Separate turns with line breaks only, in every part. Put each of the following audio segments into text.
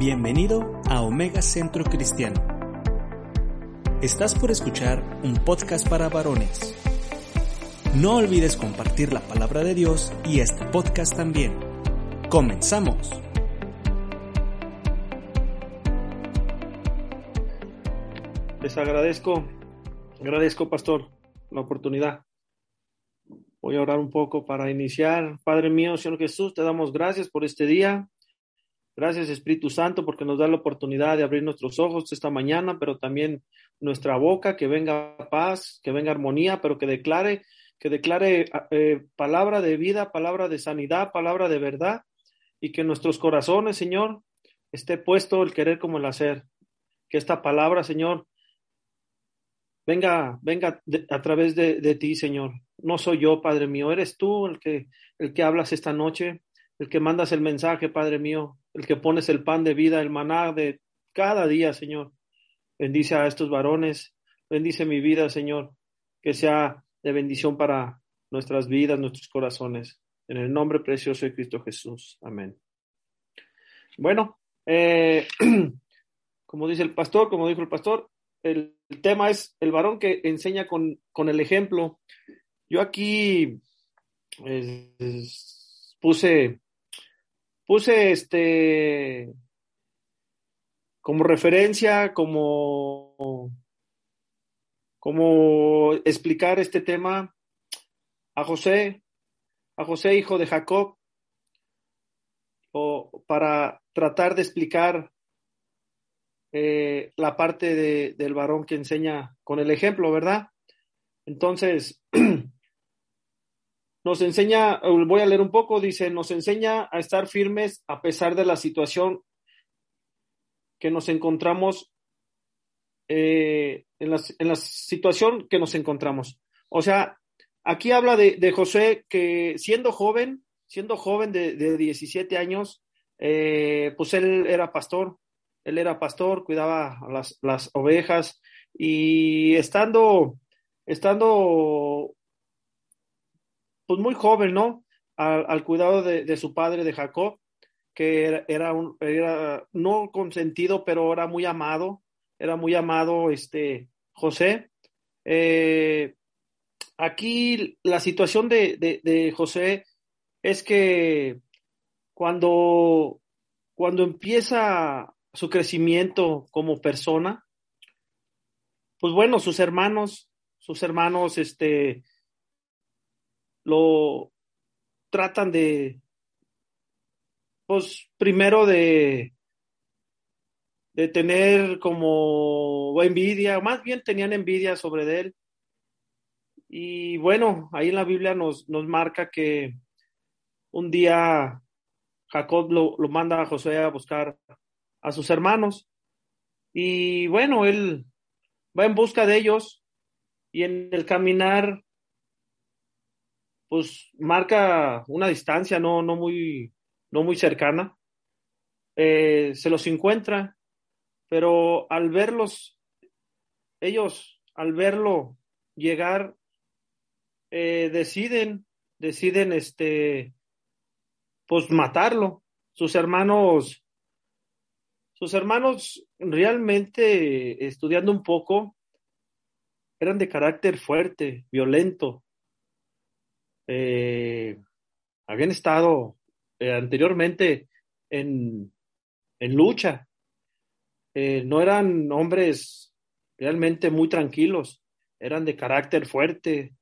Bienvenido a Omega Centro Cristiano. Estás por escuchar un podcast para varones. No olvides compartir la palabra de Dios y este podcast también. Comenzamos.
Les agradezco, agradezco pastor la oportunidad. Voy a orar un poco para iniciar. Padre mío, Señor Jesús, te damos gracias por este día. Gracias Espíritu Santo porque nos da la oportunidad de abrir nuestros ojos esta mañana, pero también nuestra boca, que venga paz, que venga armonía, pero que declare, que declare eh, palabra de vida, palabra de sanidad, palabra de verdad, y que nuestros corazones, Señor, esté puesto el querer como el hacer. Que esta palabra, Señor, venga, venga a través de, de, ti, Señor. No soy yo, Padre mío, eres tú el que, el que hablas esta noche, el que mandas el mensaje, Padre mío, el que pones el pan de vida, el maná de cada día, Señor. Bendice a estos varones, bendice mi vida, Señor, que sea de bendición para nuestras vidas, nuestros corazones. En el nombre precioso de Cristo Jesús. Amén. Bueno, eh, como dice el pastor, como dijo el pastor, el, tema es el varón que enseña con, con el ejemplo. Yo aquí eh, puse, puse este como referencia, como, como explicar este tema a José, a José hijo de Jacob, o para tratar de explicar eh, la parte de, del varón que enseña con el ejemplo, ¿verdad? Entonces, nos enseña, voy a leer un poco, dice, nos enseña a estar firmes a pesar de la situación que nos encontramos, eh, en, la, en, la, situación que nos encontramos. O sea, aquí habla de, de José que siendo joven, siendo joven de, de 17 años, eh, pues él era pastor, él era pastor, cuidaba las, las ovejas y estando, estando pues muy joven, ¿no? Al, al cuidado de, de, su padre, de Jacob, que era, un, era no consentido, pero era muy amado, era muy amado este José. Eh, aquí la situación de, de, de, José es que cuando, cuando empieza su crecimiento como persona, pues bueno, sus hermanos, sus hermanos, este, lo tratan de, pues primero de, de tener como envidia, más bien tenían envidia sobre él. Y bueno, ahí en la Biblia nos, nos marca que un día Jacob lo, lo manda a José a buscar a sus hermanos. Y bueno, él va en busca de ellos y en el caminar, pues marca una distancia no, no, muy, no muy cercana. Eh, se los encuentra, pero al verlos, ellos, al verlo llegar, eh, deciden, deciden, este, pues matarlo. Sus hermanos sus hermanos realmente, estudiando un poco, eran de carácter fuerte, violento. Eh, habían estado eh, anteriormente en, en lucha. Eh, no eran hombres realmente muy tranquilos, eran de carácter fuerte.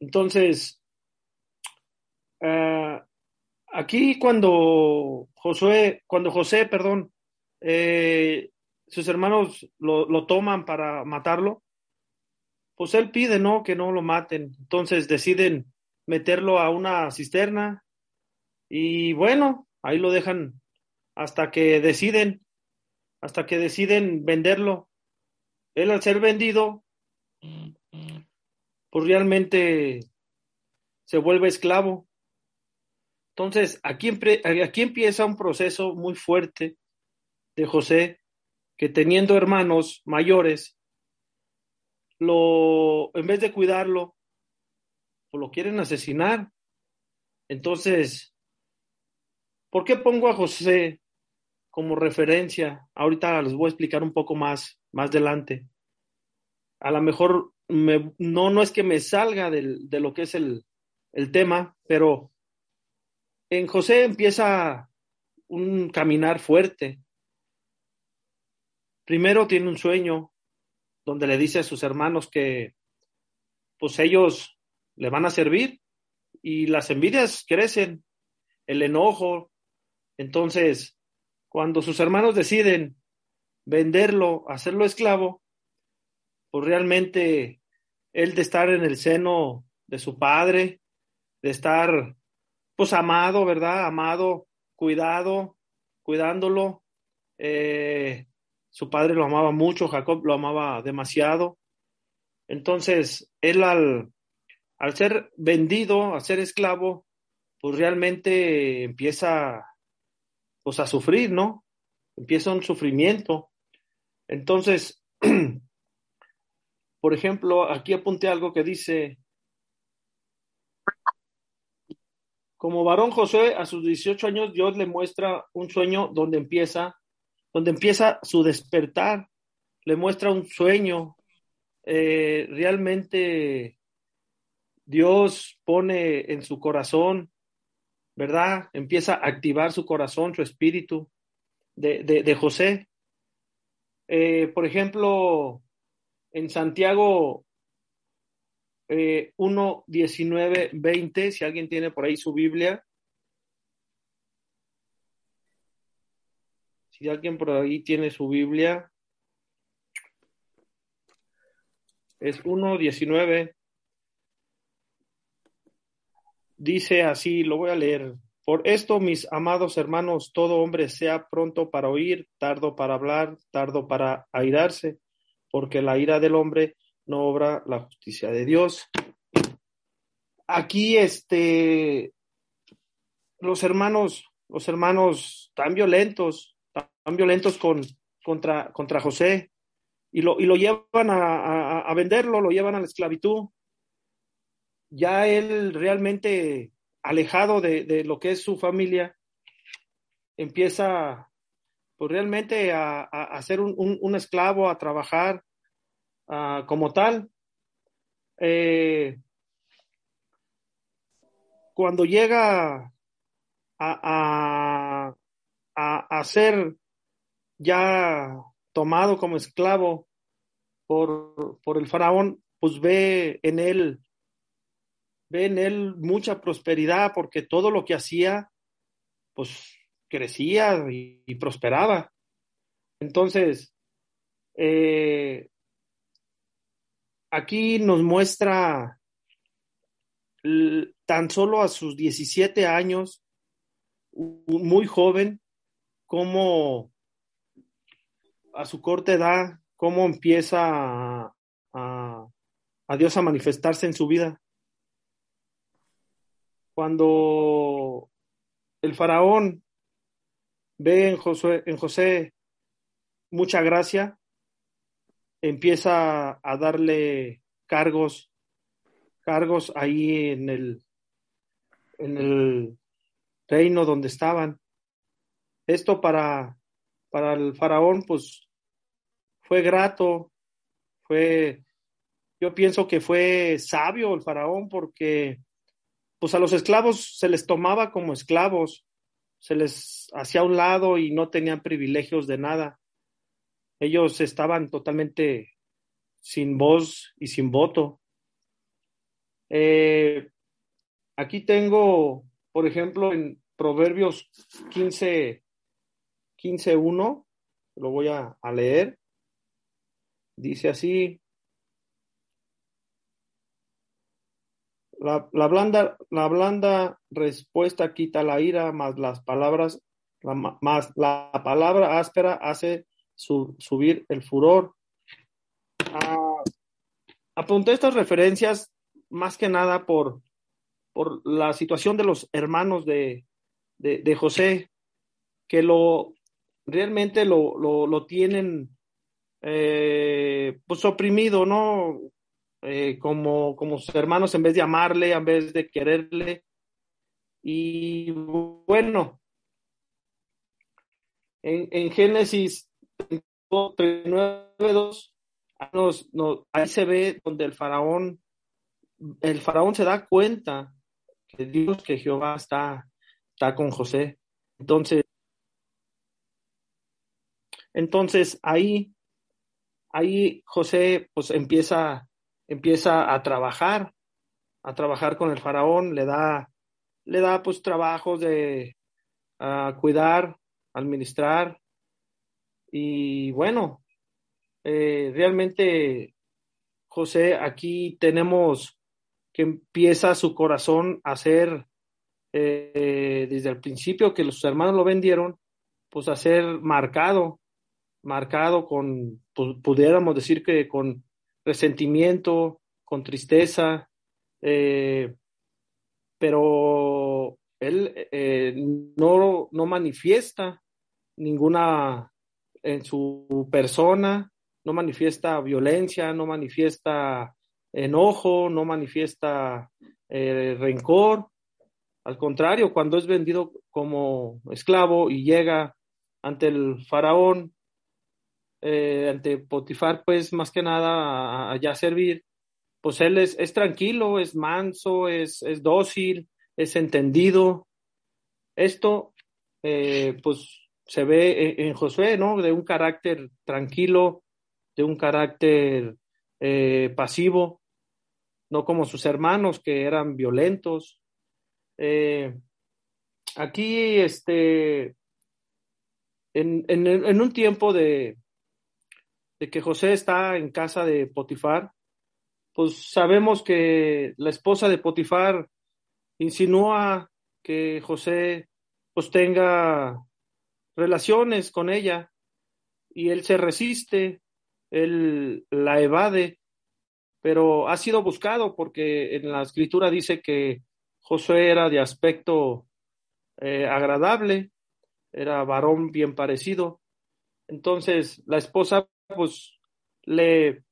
Entonces, uh, aquí cuando Josué, cuando José, perdón, sus hermanos lo, lo, toman para matarlo, pues él pide, ¿no? Que no lo maten. Entonces deciden meterlo a una cisterna y bueno, ahí lo dejan hasta que deciden, hasta que deciden venderlo. Él al ser vendido, pues realmente se vuelve esclavo. Entonces, aquí, aquí empieza un proceso muy fuerte de José, que teniendo hermanos mayores, lo, en vez de cuidarlo, pues lo quieren asesinar. Entonces, ¿por qué pongo a José como referencia. Ahorita les voy a explicar un poco más, más adelante. A lo mejor me, no, no es que me salga del, de lo que es el, el tema, pero en José empieza un caminar fuerte. Primero tiene un sueño donde le dice a sus hermanos que pues ellos le van a servir y las envidias crecen, el enojo. Entonces, cuando sus hermanos deciden venderlo, hacerlo esclavo, pues realmente él de estar en el seno de su padre, de estar pues amado, ¿verdad? Amado, cuidado, cuidándolo. Eh, su padre lo amaba mucho, Jacob lo amaba demasiado. Entonces, él al, al ser vendido, a ser esclavo, pues realmente empieza pues a sufrir, ¿no? Empieza un sufrimiento. Entonces, por ejemplo, aquí apunté algo que dice, como varón José, a sus 18 años, Dios le muestra un sueño donde empieza, donde empieza su despertar, le muestra un sueño. Eh, realmente Dios pone en su corazón, ¿verdad? Empieza a activar su corazón, su espíritu de, de, José. Eh, por ejemplo, en Santiago eh, 1, 19, 20, si alguien tiene por ahí su Biblia. Si alguien por ahí tiene su Biblia. Es 1, 19. Dice así, lo voy a leer. Por esto, mis amados hermanos, todo hombre sea pronto para oír, tardo para hablar, tardo para airarse, porque la ira del hombre no obra la justicia de Dios. Aquí, este, los hermanos, los hermanos tan violentos, tan violentos con, contra, contra José, y lo, y lo llevan a, a, venderlo, lo llevan a la esclavitud. Ya él realmente alejado de, de lo que es su familia, empieza pues realmente a, a, ser un, un, esclavo, a trabajar, Ah, como tal. Eh, cuando llega a, a, ser ya tomado como esclavo por, por el faraón, pues ve en él, ve en él mucha prosperidad porque todo lo que hacía, pues crecía y, prosperaba. Entonces, eh, aquí nos muestra tan solo a sus 17 años, muy joven, cómo a su corta edad, cómo empieza a, Dios a manifestarse en su vida. Cuando el faraón ve en José, en José mucha gracia, empieza a darle cargos, cargos ahí en el, en el reino donde estaban. Esto para, para el faraón, pues, fue grato, fue, yo pienso que fue sabio el faraón porque, pues, a los esclavos se les tomaba como esclavos, se les hacía a un lado y no tenían privilegios de nada. Ellos estaban totalmente sin voz y sin voto. Eh, aquí tengo, por ejemplo, en Proverbios 15, 15.1, lo voy a, leer. Dice así, La, blanda, la blanda respuesta quita la ira, más las palabras, más la palabra áspera hace subir el furor. Ah, apunté estas referencias más que nada por, por la situación de los hermanos de, de, José, que lo realmente lo, lo, tienen eh, pues oprimido, ¿no? Eh, como, como sus hermanos en vez de amarle, en vez de quererle. Y bueno, En, en Génesis 39.2, nos, nos, ahí se ve donde el faraón, el faraón se da cuenta que Dios, que Jehová está, está con José. Entonces, entonces ahí, ahí José pues empieza, empieza a trabajar, a trabajar con el faraón, le da, le da pues trabajos de cuidar, administrar. Y bueno, eh, realmente José aquí tenemos que empieza su corazón a ser eh, desde el principio que los hermanos lo vendieron, pues a ser marcado, marcado con, pudiéramos decir que con resentimiento, con tristeza, eh, pero él eh, no, no manifiesta ninguna en su persona, no manifiesta violencia, no manifiesta enojo, no manifiesta eh, rencor. Al contrario, cuando es vendido como esclavo y llega ante el faraón, eh, ante Potifar, pues más que nada allá servir, pues él es, es tranquilo, es manso, es, es, dócil, es entendido. Esto, eh, pues se ve en, Josué, ¿no? De un carácter tranquilo, de un carácter eh, pasivo, no como sus hermanos que eran violentos. Aquí, este, en, en un tiempo de, de que José está en casa de Potifar, pues sabemos que la esposa de Potifar insinúa que José pues tenga relaciones con ella y él se resiste, él la evade, pero ha sido buscado porque en la escritura dice que Josué era de aspecto eh, agradable, era varón bien parecido. Entonces la esposa pues le,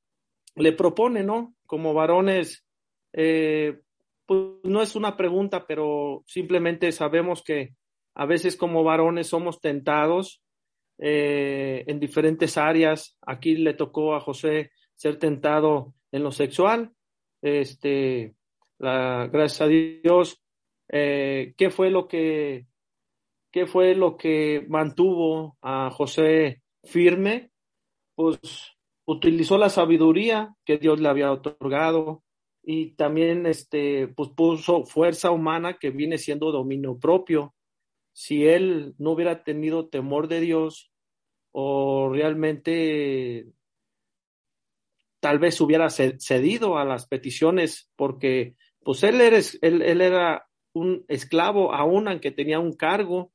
le propone, ¿no? Como varones, eh, pues no es una pregunta, pero simplemente sabemos que a veces como varones somos tentados eh, en diferentes áreas. Aquí le tocó a José ser tentado en lo sexual. Este, la, gracias a Dios, eh, ¿qué fue lo que qué fue lo que mantuvo a José firme? Pues utilizó la sabiduría que Dios le había otorgado y también este pues puso fuerza humana que viene siendo dominio propio. Si él no hubiera tenido temor de Dios o realmente tal vez hubiera cedido a las peticiones porque pues él, él, era un esclavo aún aunque tenía un cargo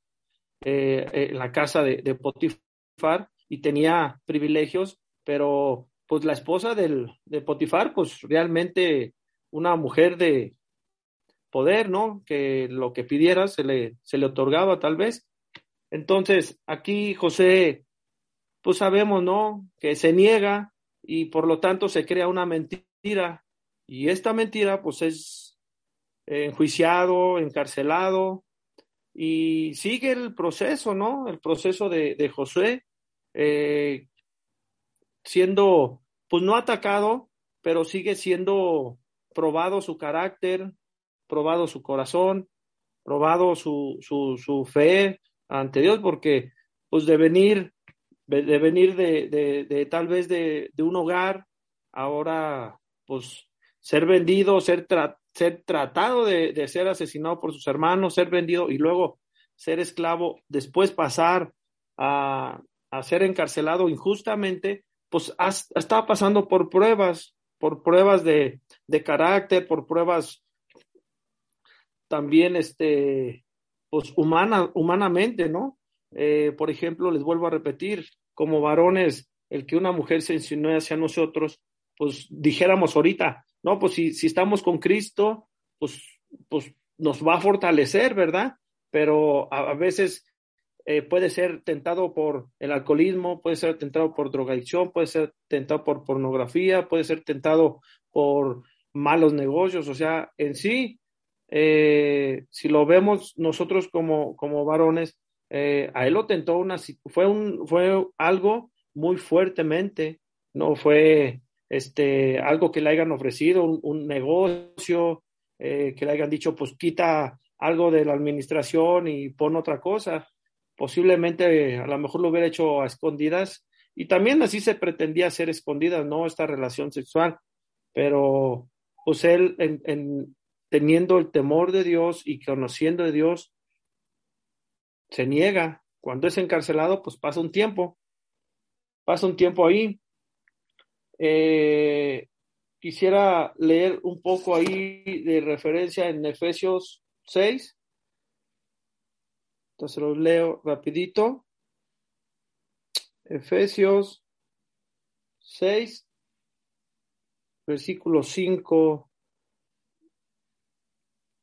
eh, en la casa de, de, Potifar y tenía privilegios, pero pues la esposa del, de Potifar pues realmente una mujer de, poder, ¿no? Que lo que pidiera se le, se le otorgaba tal vez. Entonces, aquí José, pues sabemos, ¿no? Que se niega y por lo tanto se crea una mentira. Y esta mentira, pues es enjuiciado, encarcelado y sigue el proceso, ¿no? El proceso de, de José, eh, siendo, pues no atacado, pero sigue siendo probado su carácter, probado su corazón, probado su, su, su fe ante Dios, porque pues de venir, de venir de, de, tal vez de, de, un hogar, ahora pues ser vendido, ser, ser tratado de, ser asesinado por sus hermanos, ser vendido y luego ser esclavo, después pasar a, a ser encarcelado injustamente, pues estaba pasando por pruebas, por pruebas de, de carácter, por pruebas también, este, pues humana, humanamente, ¿no? Eh, por ejemplo, les vuelvo a repetir, como varones, el que una mujer se insinúe hacia nosotros, pues dijéramos ahorita, no, pues si, si estamos con Cristo, pues, pues nos va a fortalecer, ¿verdad? Pero a, a veces eh, puede ser tentado por el alcoholismo, puede ser tentado por drogadicción, puede ser tentado por pornografía, puede ser tentado por malos negocios, o sea, en sí eh, si lo vemos nosotros como, como varones, eh, a él lo tentó una, fue un, fue algo muy fuertemente, no fue este, algo que le hayan ofrecido, un, negocio, eh, que le hayan dicho, pues quita algo de la administración y pon otra cosa. Posiblemente a lo mejor lo hubiera hecho a escondidas y también así se pretendía hacer escondidas, ¿no? Esta relación sexual. Pero pues él, en, teniendo el temor de Dios y conociendo de Dios, se niega. Cuando es encarcelado, pues pasa un tiempo. Pasa un tiempo ahí. Eh, quisiera leer un poco ahí de referencia en Efesios 6. Entonces lo leo rapidito. Efesios 6, versículo 5.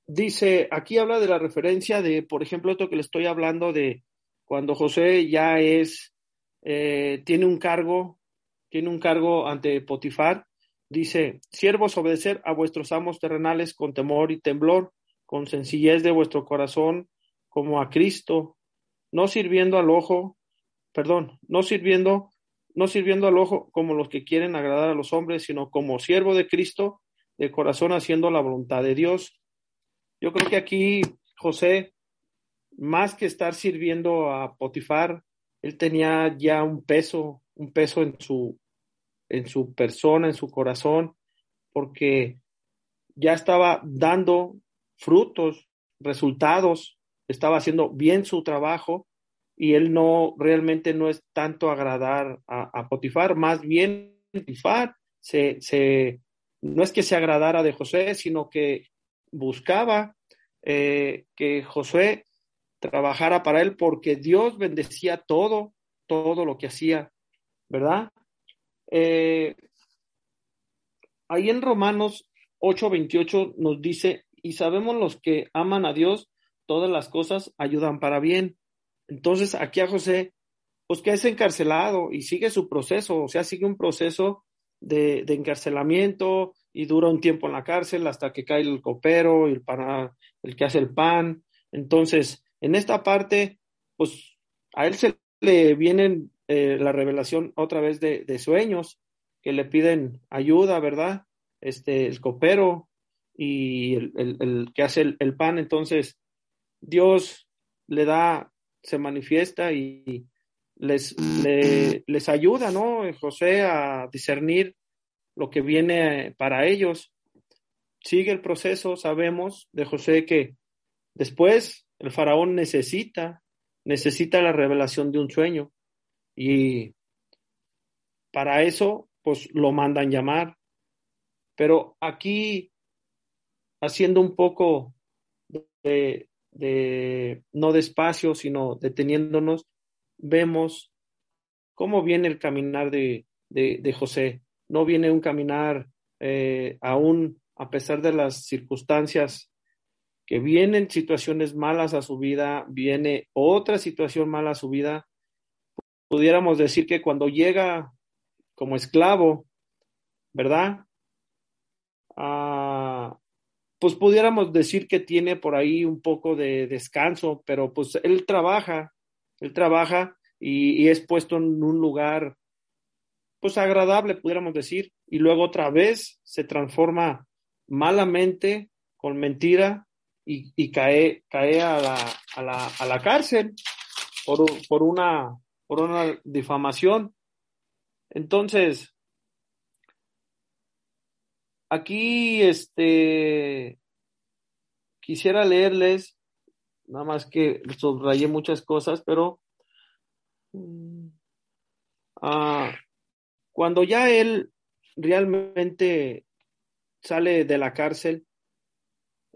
Dice, aquí habla de la referencia de, por ejemplo, esto que le estoy hablando de cuando José ya es, eh, tiene un cargo, tiene un cargo ante Potifar. Dice, siervos, obedecer a vuestros amos terrenales con temor y temblor, con sencillez de vuestro corazón, como a Cristo, no sirviendo al ojo, perdón, no sirviendo, no sirviendo al ojo como los que quieren agradar a los hombres, sino como siervo de Cristo, de corazón haciendo la voluntad de Dios. Yo creo que aquí José, más que estar sirviendo a Potifar, él tenía ya un peso, un peso en su, en su persona, en su corazón, porque ya estaba dando frutos, resultados, estaba haciendo bien su trabajo y él no realmente no es tanto agradar a, Potifar, más bien Potifar se, se, no es que se agradara de José, sino que buscaba eh, que Josué trabajara para él porque Dios bendecía todo, todo lo que hacía, ¿verdad? Eh, ahí en Romanos 8:28 nos dice, y sabemos los que aman a Dios, todas las cosas ayudan para bien. Entonces, aquí a José, pues que es encarcelado y sigue su proceso, o sea, sigue un proceso de, encarcelamiento y dura un tiempo en la cárcel hasta que cae el copero y el, el que hace el pan. Entonces, en esta parte, pues a él se le viene eh, la revelación otra vez de, de, sueños que le piden ayuda, ¿verdad? Este, el copero y el, que hace el, pan. Entonces, Dios le da, se manifiesta y les, les ayuda, ¿no? José a discernir lo que viene para ellos. Sigue el proceso, sabemos de José que después el faraón necesita, necesita la revelación de un sueño y para eso, pues lo mandan llamar. Pero aquí haciendo un poco de, no despacio, sino deteniéndonos, vemos cómo viene el caminar de, José. No viene un caminar eh, aún a pesar de las circunstancias que vienen situaciones malas a su vida, viene otra situación mala a su vida. Pudiéramos decir que cuando llega como esclavo, ¿verdad? Ah, pues pudiéramos decir que tiene por ahí un poco de descanso, pero pues él trabaja, él trabaja y, es puesto en un lugar pues agradable, pudiéramos decir, y luego otra vez se transforma malamente con mentira y, cae, cae a, la, a, la, a la cárcel por, una, por una difamación. Entonces, Aquí, este, quisiera leerles, nada más que subrayé muchas cosas, pero mm, ah, cuando ya él realmente sale de la cárcel,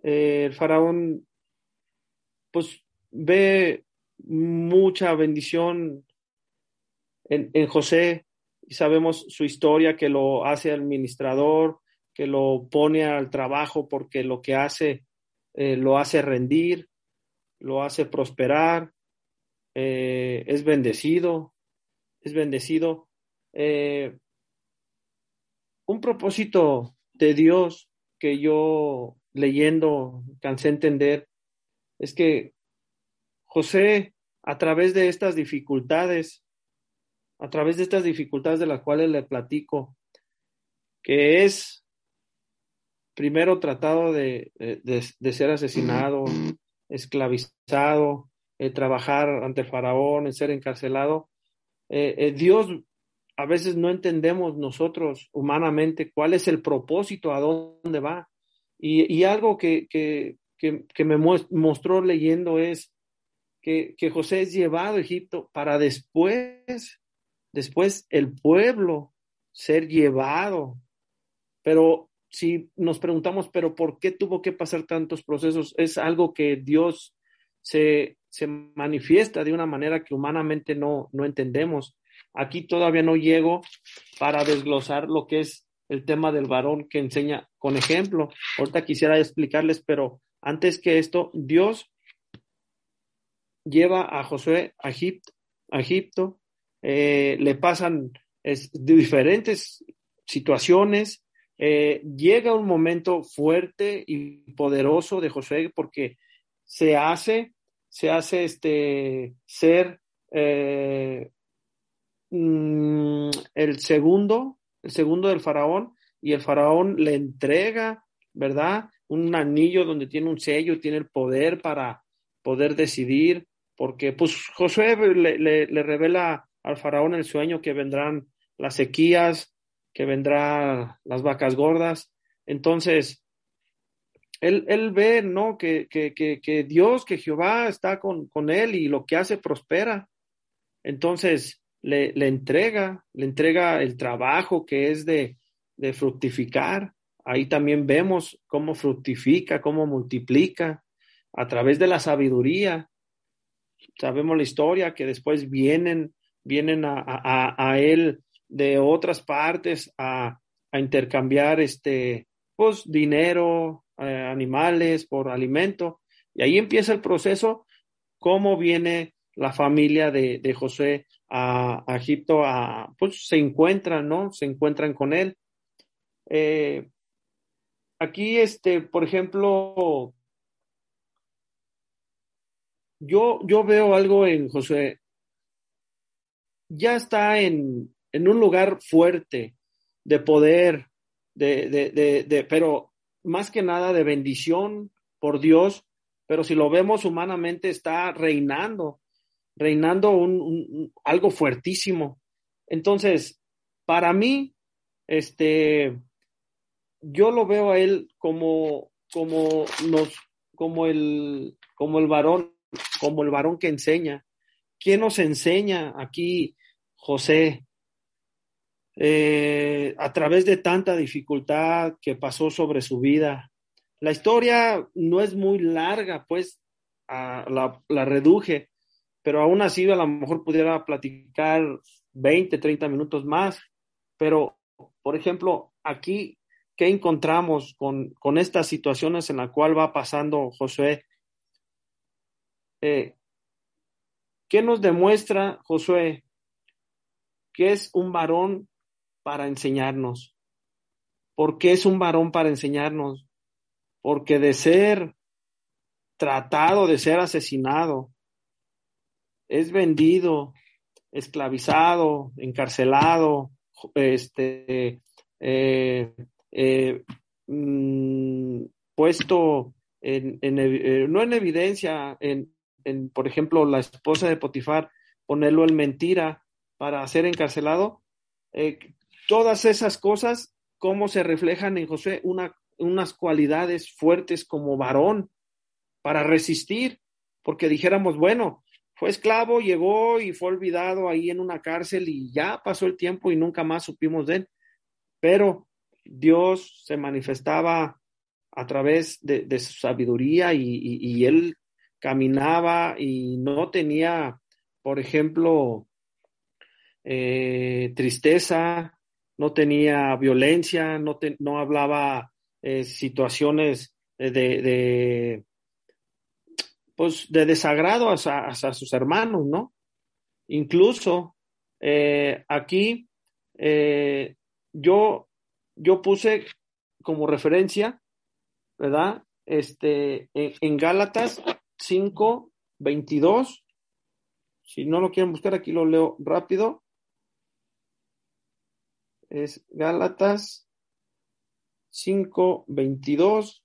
eh, el faraón, pues ve mucha bendición en, en José y sabemos su historia que lo hace administrador, que lo pone al trabajo porque lo que hace eh, lo hace rendir, lo hace prosperar, eh, es bendecido, es bendecido. Eh, un propósito de Dios que yo leyendo cansé entender es que José a través de estas dificultades, a través de estas dificultades de las cuales le platico, que es primero tratado de, de, ser asesinado, esclavizado, eh, trabajar ante el faraón, ser encarcelado. Eh, eh, Dios, a veces no entendemos nosotros humanamente cuál es el propósito, a dónde va. Y, y algo que, que, que, me mostró leyendo es que, que José es llevado a Egipto para después, después el pueblo ser llevado. Pero si nos preguntamos, pero ¿por qué tuvo que pasar tantos procesos? Es algo que Dios se, se manifiesta de una manera que humanamente no, no entendemos. Aquí todavía no llego para desglosar lo que es el tema del varón que enseña con ejemplo. Ahorita quisiera explicarles, pero antes que esto, Dios lleva a Josué a Egipto, Egipto eh, le pasan diferentes situaciones, eh, llega un momento fuerte y poderoso de Josué porque se hace, se hace este ser eh, mm, el segundo, el segundo del faraón, y el faraón le entrega, ¿verdad? Un anillo donde tiene un sello, tiene el poder para poder decidir, porque pues Josué le, le revela al faraón el sueño que vendrán las sequías, que vendrán las vacas gordas. Entonces, él, él ve, ¿no? Que, que, que, Dios, que Jehová está con, con, él y lo que hace prospera. Entonces, le, le, entrega, le entrega el trabajo que es de, de fructificar. Ahí también vemos cómo fructifica, cómo multiplica a través de la sabiduría. Sabemos la historia que después vienen, vienen a, a, a él de otras partes a, a intercambiar este, pues, dinero, eh, animales por alimento. Y ahí empieza el proceso, cómo viene la familia de, de José a, Egipto, a, pues se encuentran, ¿no? Se encuentran con él. Eh, aquí, este, por ejemplo, yo, yo veo algo en José. Ya está en, en un lugar fuerte, de poder, de, de, de, pero más que nada de bendición por Dios, pero si lo vemos humanamente está reinando, reinando un, algo fuertísimo. Entonces, para mí, este, yo lo veo a él como, como nos, como el, como el varón, como el varón que enseña. ¿Quién nos enseña aquí, José? Eh, a través de tanta dificultad que pasó sobre su vida. La historia no es muy larga, pues la, reduje, pero aún así a lo mejor pudiera platicar 20, 30 minutos más. Pero, por ejemplo, aquí, ¿qué encontramos con, con estas situaciones en la cual va pasando Josué? Eh, ¿Qué nos demuestra Josué? Que es un varón para enseñarnos. ¿Por qué es un varón para enseñarnos? Porque de ser tratado, de ser asesinado, es vendido, esclavizado, encarcelado, este, eh, eh, mm, puesto en, eh, no en evidencia, en, en, por ejemplo, la esposa de Potifar, ponerlo en mentira para ser encarcelado, todas esas cosas, cómo se reflejan en José, una, unas cualidades fuertes como varón para resistir, porque dijéramos, bueno, fue esclavo, llegó y fue olvidado ahí en una cárcel y ya pasó el tiempo y nunca más supimos de él. Pero Dios se manifestaba a través de, su sabiduría y, él caminaba y no tenía, por ejemplo, eh, tristeza, no tenía violencia, no, no hablaba eh, situaciones de, de, pues, de desagrado a sus hermanos, ¿no? Incluso eh, aquí eh, yo, yo puse como referencia, ¿verdad? Este, en, en Gálatas 5, 22 Si no lo quieren buscar, aquí lo leo rápido. Es Gálatas 5, 22.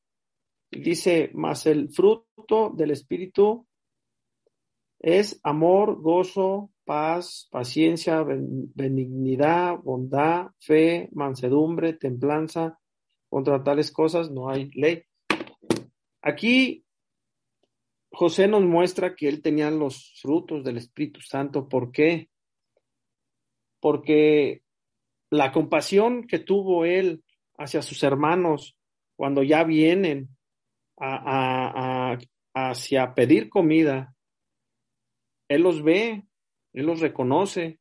Dice, más el fruto del Espíritu es amor, gozo, paz, paciencia, benignidad, bondad, fe, mansedumbre, templanza. Contra tales cosas no hay ley. Aquí José nos muestra que él tenía los frutos del Espíritu Santo. ¿Por qué? Porque la compasión que tuvo él hacia sus hermanos cuando ya vienen a, hacia pedir comida, él los ve, él los reconoce,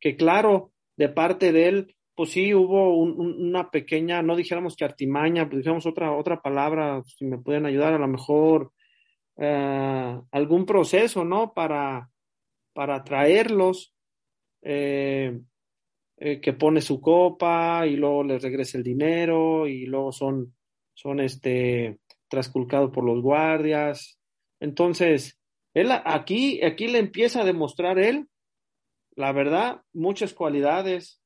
que claro, de parte de él, pues sí hubo una pequeña, no dijéramos que artimaña, pues dijéramos otra, otra palabra, si me pueden ayudar, a lo mejor eh, algún proceso, ¿no? Para, para traerlos, eh, eh, que pone su copa y luego les regresa el dinero y luego son, son este, trasculcados por los guardias. Entonces, él aquí, aquí le empieza a demostrar él, la verdad, muchas cualidades,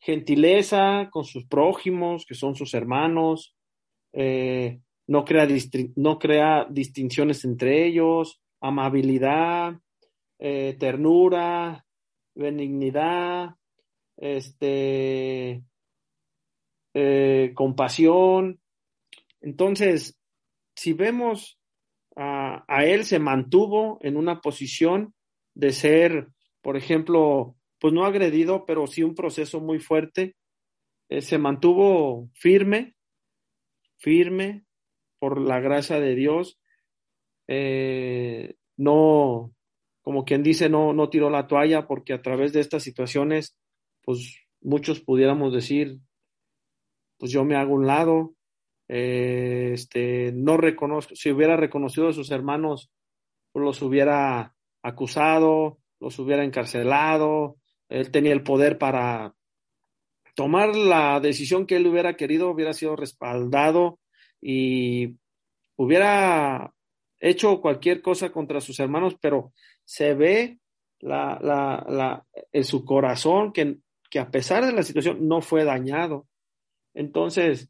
gentileza con sus prójimos, que son sus hermanos, eh, no, crea no crea distinciones entre ellos, amabilidad, eh, ternura, benignidad, este, eh, compasión. Entonces, si vemos a, él se mantuvo en una posición de ser, por ejemplo, pues no agredido, pero sí un proceso muy fuerte. Eh, se mantuvo firme, firme por la gracia de Dios. Eh, no, como quien dice, no, no tiró la toalla porque a través de estas situaciones, pues muchos pudiéramos decir, pues yo me hago un lado, eh, este, no reconozco, si hubiera reconocido a sus hermanos, pues los hubiera acusado, los hubiera encarcelado, él tenía el poder para tomar la decisión que él hubiera querido, hubiera sido respaldado y hubiera hecho cualquier cosa contra sus hermanos, pero se ve la, la, en su corazón que, que a pesar de la situación no fue dañado. Entonces,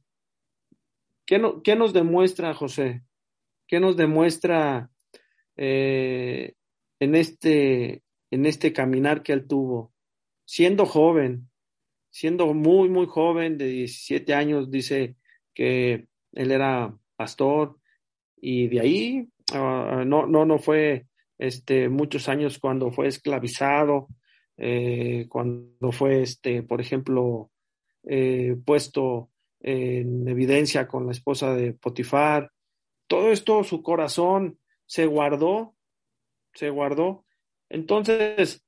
¿Qué, nos demuestra José? ¿Qué nos demuestra eh, en, este, en este caminar que él tuvo? Siendo joven, siendo muy, muy joven, de 17 años, dice que él era pastor y de ahí ah, no, no, no fue este, muchos años cuando fue esclavizado, eh, cuando fue, este, por ejemplo, eh, puesto en evidencia con la esposa de Potifar. Todo esto, su corazón se guardó, se guardó. Entonces,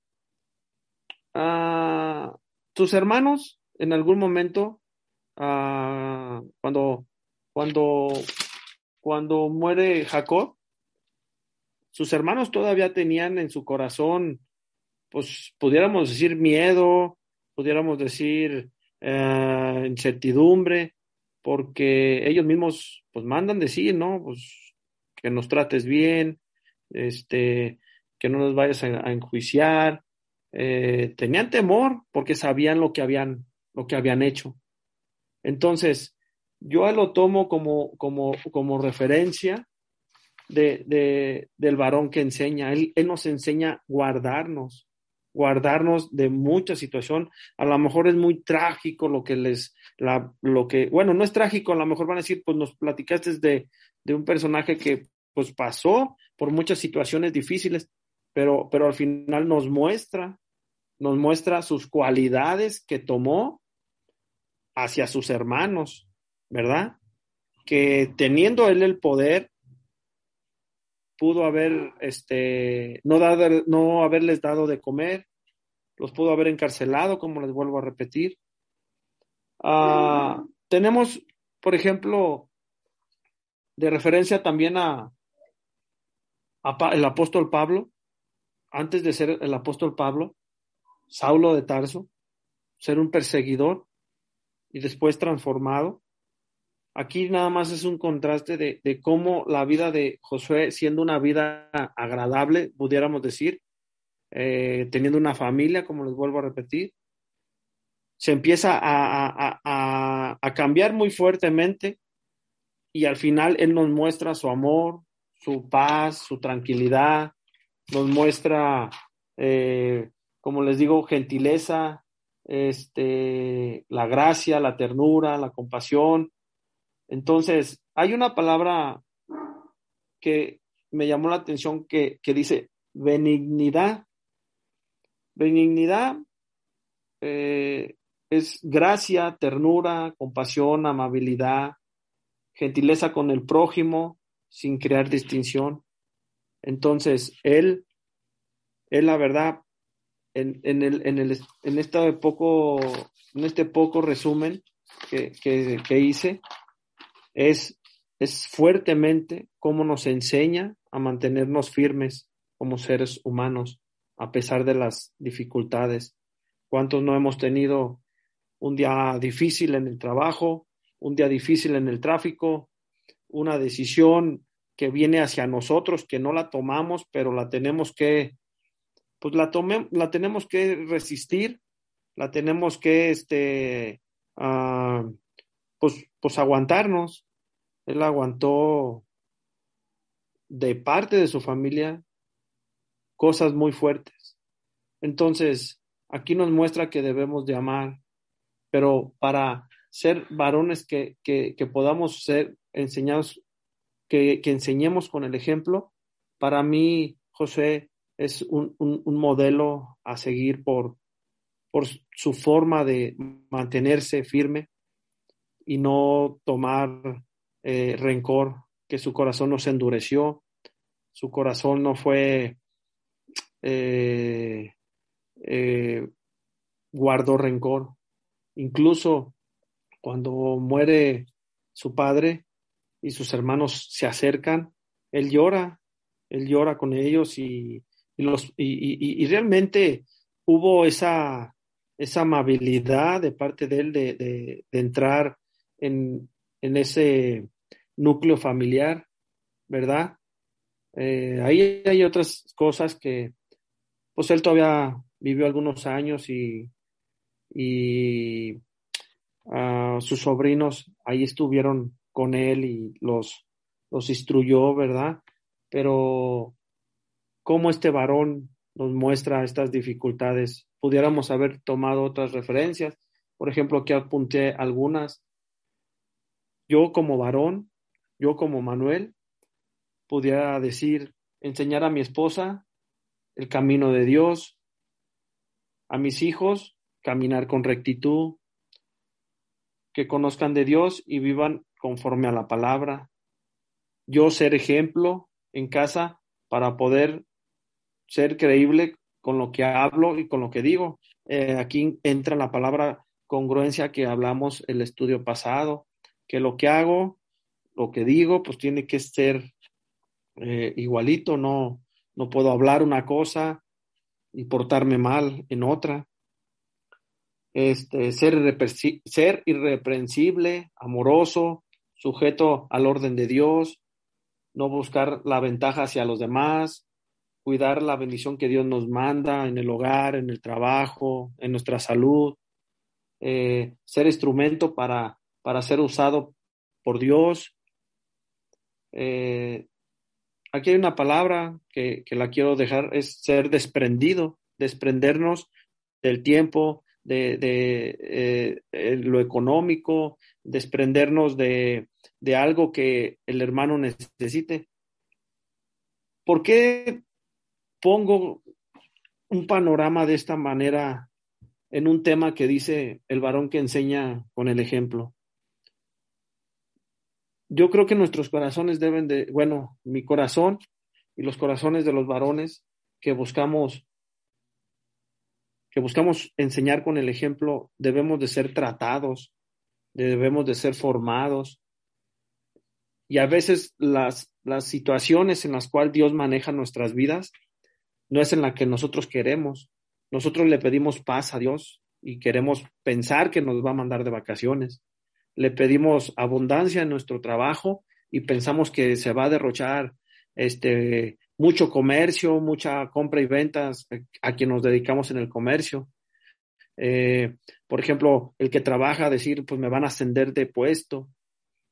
uh, tus hermanos en algún momento, ah, cuando, cuando, cuando muere Jacob, sus hermanos todavía tenían en su corazón, pues pudiéramos decir miedo, pudiéramos decir eh, incertidumbre, porque ellos mismos pues mandan decir, ¿no? Pues que nos trates bien, este, que no nos vayas a, enjuiciar. Eh, tenían temor porque sabían lo que habían, lo que habían hecho. Entonces, yo lo tomo como, como, como referencia de, de, del varón que enseña. Él, él nos enseña a guardarnos, guardarnos de mucha situación. A lo mejor es muy trágico lo que les, la, lo que, bueno, no es trágico, a lo mejor van a decir, pues nos platicaste de, de un personaje que pues pasó por muchas situaciones difíciles, pero, pero al final nos muestra, nos muestra sus cualidades que tomó hacia sus hermanos, ¿verdad? Que teniendo él el poder, pudo haber, este, no, dado, no haberles dado de comer, los pudo haber encarcelado, como les vuelvo a repetir. Ah, tenemos, por ejemplo, de referencia también a, a, el apóstol Pablo, antes de ser el apóstol Pablo, Saulo de Tarso, ser un perseguidor y después transformado. Aquí nada más es un contraste de, cómo la vida de Josué, siendo una vida agradable, pudiéramos decir, eh, teniendo una familia, como les vuelvo a repetir, se empieza a, cambiar muy fuertemente y al final Él nos muestra su amor, su paz, su tranquilidad, nos muestra, eh, como les digo, gentileza, este, la gracia, la ternura, la compasión. Entonces, hay una palabra que me llamó la atención que, que dice benignidad. Benignidad eh, es gracia, ternura, compasión, amabilidad, gentileza con el prójimo sin crear distinción. Entonces, él, él la verdad, en, en, el, en, el, en, este poco, en este poco resumen que, que, que hice, es, es fuertemente cómo nos enseña a mantenernos firmes como seres humanos a pesar de las dificultades. ¿Cuántos no hemos tenido un día difícil en el trabajo, un día difícil en el tráfico, una decisión que viene hacia nosotros, que no la tomamos, pero la tenemos que, pues la, tome, la tenemos que resistir, la tenemos que, este, uh, pues, pues aguantarnos. Él aguantó de parte de su familia cosas muy fuertes. Entonces, aquí nos muestra que debemos de amar, pero para ser varones que, que, podamos ser enseñados, que, que, enseñemos con el ejemplo, para mí, José, es un, un, un modelo a seguir por, por su forma de mantenerse firme y no tomar eh, rencor, que su corazón no se endureció, su corazón no fue, eh, eh, guardó rencor. Incluso cuando muere su padre y sus hermanos se acercan, él llora, él llora con ellos y, y los, y, y, realmente hubo esa, esa amabilidad de parte de él de, de, de entrar en, ese núcleo familiar, ¿verdad? Eh, ahí hay otras cosas que, pues él todavía vivió algunos años y, y uh, sus sobrinos ahí estuvieron con él y los, los instruyó, ¿verdad? Pero cómo este varón nos muestra estas dificultades, pudiéramos haber tomado otras referencias, por ejemplo, aquí apunté algunas. Yo como varón yo como Manuel pudiera decir, enseñar a mi esposa el camino de Dios, a mis hijos caminar con rectitud, que conozcan de Dios y vivan conforme a la palabra. Yo ser ejemplo en casa para poder ser creíble con lo que hablo y con lo que digo. Eh, aquí entra la palabra congruencia que hablamos el estudio pasado, que lo que hago lo que digo, pues tiene que ser eh, igualito, no, no puedo hablar una cosa y portarme mal en otra. Este, ser, ser irreprensible, amoroso, sujeto al orden de Dios, no buscar la ventaja hacia los demás, cuidar la bendición que Dios nos manda en el hogar, en el trabajo, en nuestra salud, eh, ser instrumento para, para ser usado por Dios, eh, aquí hay una palabra que, que, la quiero dejar, es ser desprendido, desprendernos del tiempo, de, de eh, lo económico, desprendernos de, de algo que el hermano necesite. ¿Por qué pongo un panorama de esta manera en un tema que dice el varón que enseña con el ejemplo? Yo creo que nuestros corazones deben de, bueno, mi corazón y los corazones de los varones que buscamos que buscamos enseñar con el ejemplo, debemos de ser tratados, debemos de ser formados. Y a veces las, las situaciones en las cuales Dios maneja nuestras vidas no es en la que nosotros queremos. Nosotros le pedimos paz a Dios y queremos pensar que nos va a mandar de vacaciones le pedimos abundancia en nuestro trabajo y pensamos que se va a derrochar este, mucho comercio, mucha compra y ventas eh, a quien nos dedicamos en el comercio. Eh, por ejemplo, el que trabaja, decir, pues me van a ascender de puesto.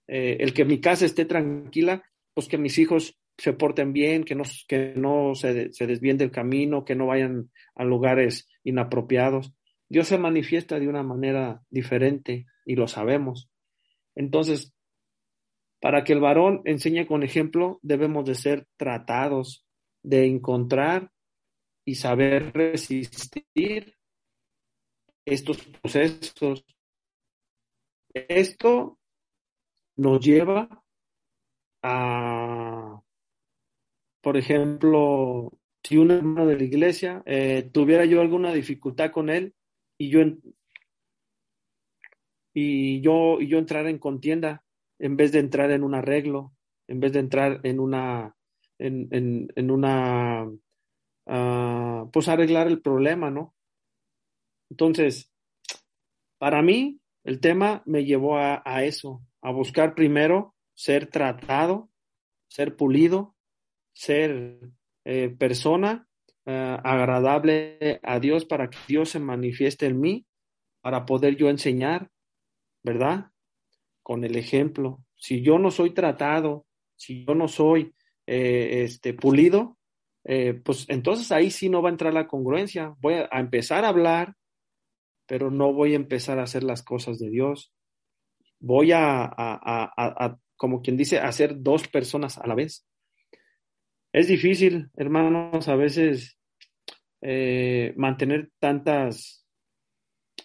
Eh, el que mi casa esté tranquila, pues que mis hijos se porten bien, que no, que no se, se desvíen del camino, que no vayan a lugares inapropiados. Dios se manifiesta de una manera diferente y lo sabemos. Entonces, para que el varón enseñe con ejemplo, debemos de ser tratados, de encontrar y saber resistir estos procesos. Esto nos lleva a, por ejemplo, si un hermano de la iglesia eh, tuviera yo alguna dificultad con él y yo y yo y yo entrar en contienda en vez de entrar en un arreglo, en vez de entrar en una en, en, una uh, pues arreglar el problema, ¿no? Entonces, para mí, el tema me llevó a, eso, a buscar primero ser tratado, ser pulido, ser eh, persona eh, agradable a Dios para que Dios se manifieste en mí, para poder yo enseñar, ¿verdad? Con el ejemplo. Si yo no soy tratado, si yo no soy eh, este, pulido, pues entonces ahí sí no va a entrar la congruencia. Voy a empezar a hablar, pero no voy a empezar a hacer las cosas de Dios. Voy a, como quien dice, hacer dos personas a la vez. Es difícil, hermanos, a veces eh, mantener tantas,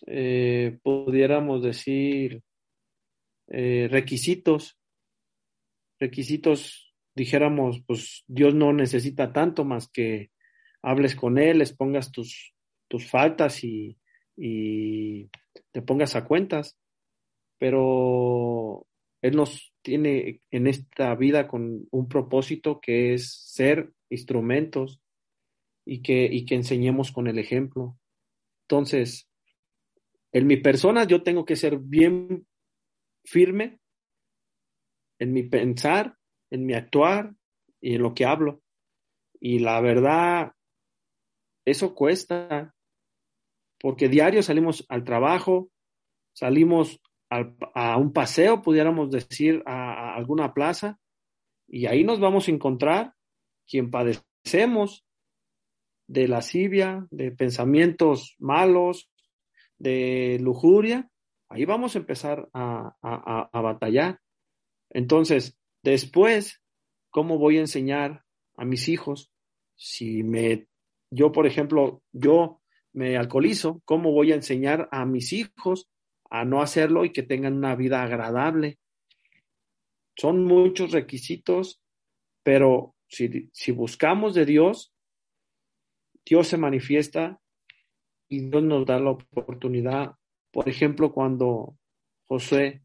eh, pudiéramos decir, eh, requisitos, requisitos, dijéramos, pues Dios no necesita tanto más que hables con Él, les pongas tus, tus faltas y, y te pongas a cuentas, pero Él nos tiene en esta vida con un propósito que es ser instrumentos y que, y que enseñemos con el ejemplo. Entonces, en mi persona yo tengo que ser bien firme en mi pensar, en mi actuar y en lo que hablo. Y la verdad, eso cuesta, porque diario salimos al trabajo, salimos a un paseo, pudiéramos decir, a, alguna plaza, y ahí nos vamos a encontrar quien padecemos de lascivia, de pensamientos malos, de lujuria, ahí vamos a empezar a, a, batallar. Entonces, después, ¿cómo voy a enseñar a mis hijos? Si me, yo, por ejemplo, yo me alcoholizo, ¿cómo voy a enseñar a mis hijos a no hacerlo y que tengan una vida agradable? Son muchos requisitos, pero si, si buscamos de Dios, Dios se manifiesta y Dios nos da la oportunidad. Por ejemplo, cuando José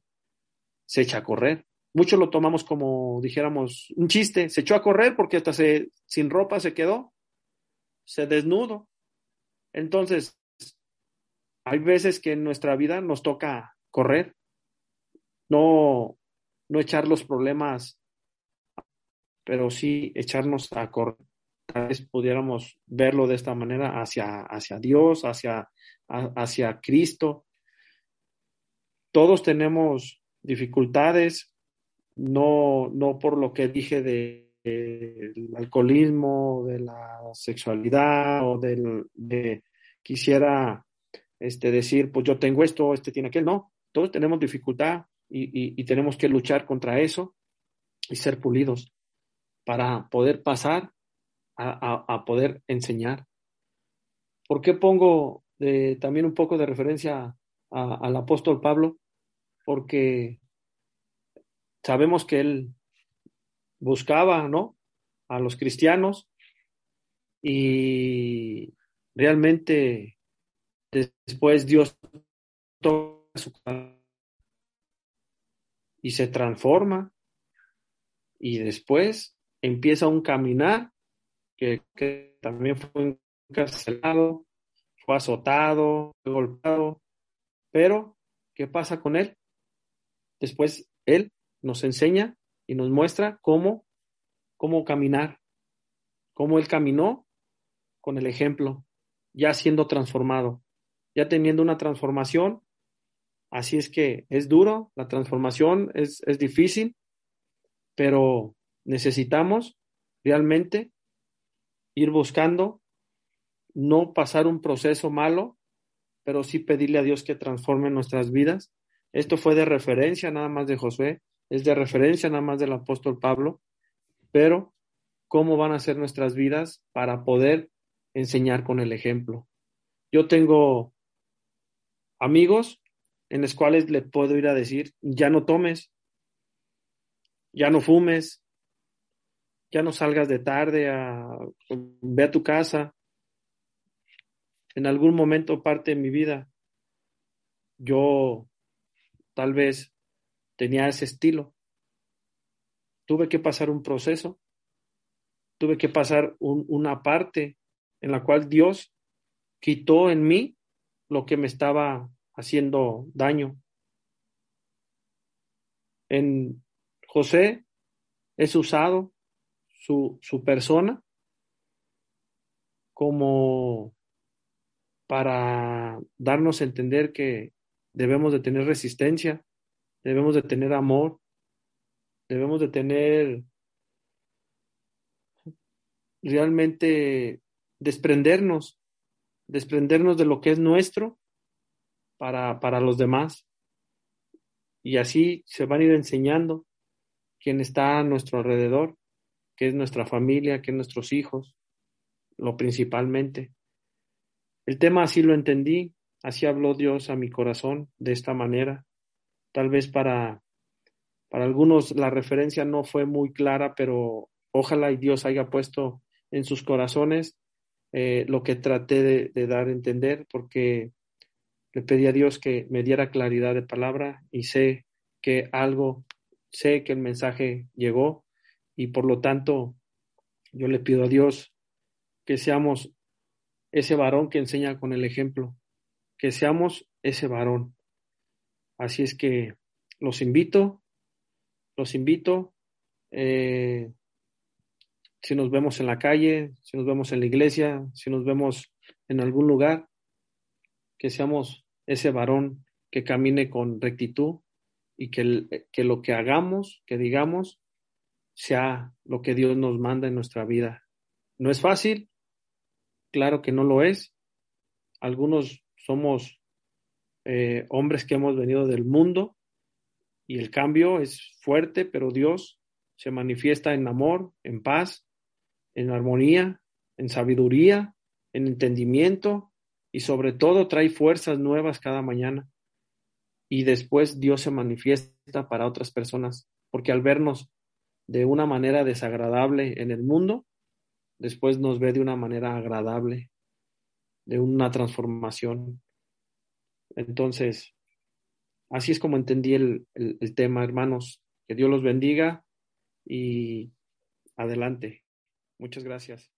se echa a correr. Muchos lo tomamos como, dijéramos, un chiste. Se echó a correr porque hasta se, sin ropa se quedó, se desnudo. Entonces, hay veces que en nuestra vida nos toca correr, no, no echar los problemas, pero sí echarnos a correr. Tal vez pudiéramos verlo de esta manera hacia, hacia Dios, hacia, hacia Cristo. Todos tenemos dificultades, no, no por lo que dije de del alcoholismo, de la sexualidad o del, de quisiera este, decir, pues yo tengo esto, este tiene aquel. No, todos tenemos dificultad y, y, tenemos que luchar contra eso y ser pulidos para poder pasar a, poder enseñar. ¿Por qué pongo también un poco de referencia al apóstol Pablo? Porque sabemos que él buscaba, ¿no? A los cristianos y realmente después Dios toca su y se transforma y después empieza un caminar que, también fue encarcelado, fue azotado, fue golpeado, pero ¿qué pasa con él? Después él nos enseña y nos muestra cómo, cómo caminar. cómo él caminó con el ejemplo, ya siendo transformado, ya teniendo una transformación. Así es que es duro, la transformación es, es difícil, pero necesitamos realmente ir buscando, no pasar un proceso malo, pero sí pedirle a Dios que transforme nuestras vidas. Esto fue de referencia nada más de Josué, es de referencia nada más del apóstol Pablo, pero cómo van a ser nuestras vidas para poder enseñar con el ejemplo. Yo tengo amigos en los cuales le puedo ir a decir, ya no tomes, ya no fumes, ya no salgas de tarde, a, ve a tu casa. En algún momento parte de mi vida, yo tal vez tenía ese estilo. Tuve que pasar un proceso, tuve que pasar una parte en la cual Dios quitó en mí lo que me estaba haciendo daño. En José es usado su, su persona como para darnos a entender que debemos de tener resistencia, debemos de tener amor, debemos de tener realmente desprendernos, desprendernos de lo que es nuestro para, para los demás. Y así se van a ir enseñando quién está a nuestro alrededor, qué es nuestra familia, qué es nuestros hijos, lo principalmente. El tema así lo entendí, así habló Dios a mi corazón de esta manera. Tal vez para, para algunos la referencia no fue muy clara, pero ojalá y Dios haya puesto en sus corazones eh, lo que traté de, de, dar a entender, porque le pedí a Dios que me diera claridad de palabra y sé que algo, sé que el mensaje llegó y por lo tanto yo le pido a Dios que seamos ese varón que enseña con el ejemplo, que seamos ese varón. Así es que los invito, los invito, eh, si nos vemos en la calle, si nos vemos en la iglesia, si nos vemos en algún lugar, que seamos ese varón que camine con rectitud y que, que lo que hagamos, que digamos, sea lo que Dios nos manda en nuestra vida. No es fácil, claro que no lo es. Algunos somos eh, hombres que hemos venido del mundo y el cambio es fuerte, pero Dios se manifiesta en amor, en paz, en armonía, en sabiduría, en entendimiento y sobre todo trae fuerzas nuevas cada mañana. Y después Dios se manifiesta para otras personas, porque al vernos de una manera desagradable en el mundo, después nos ve de una manera agradable, de una transformación. Entonces, así es como entendí el, el, tema, hermanos. Que Dios los bendiga y adelante. Muchas gracias.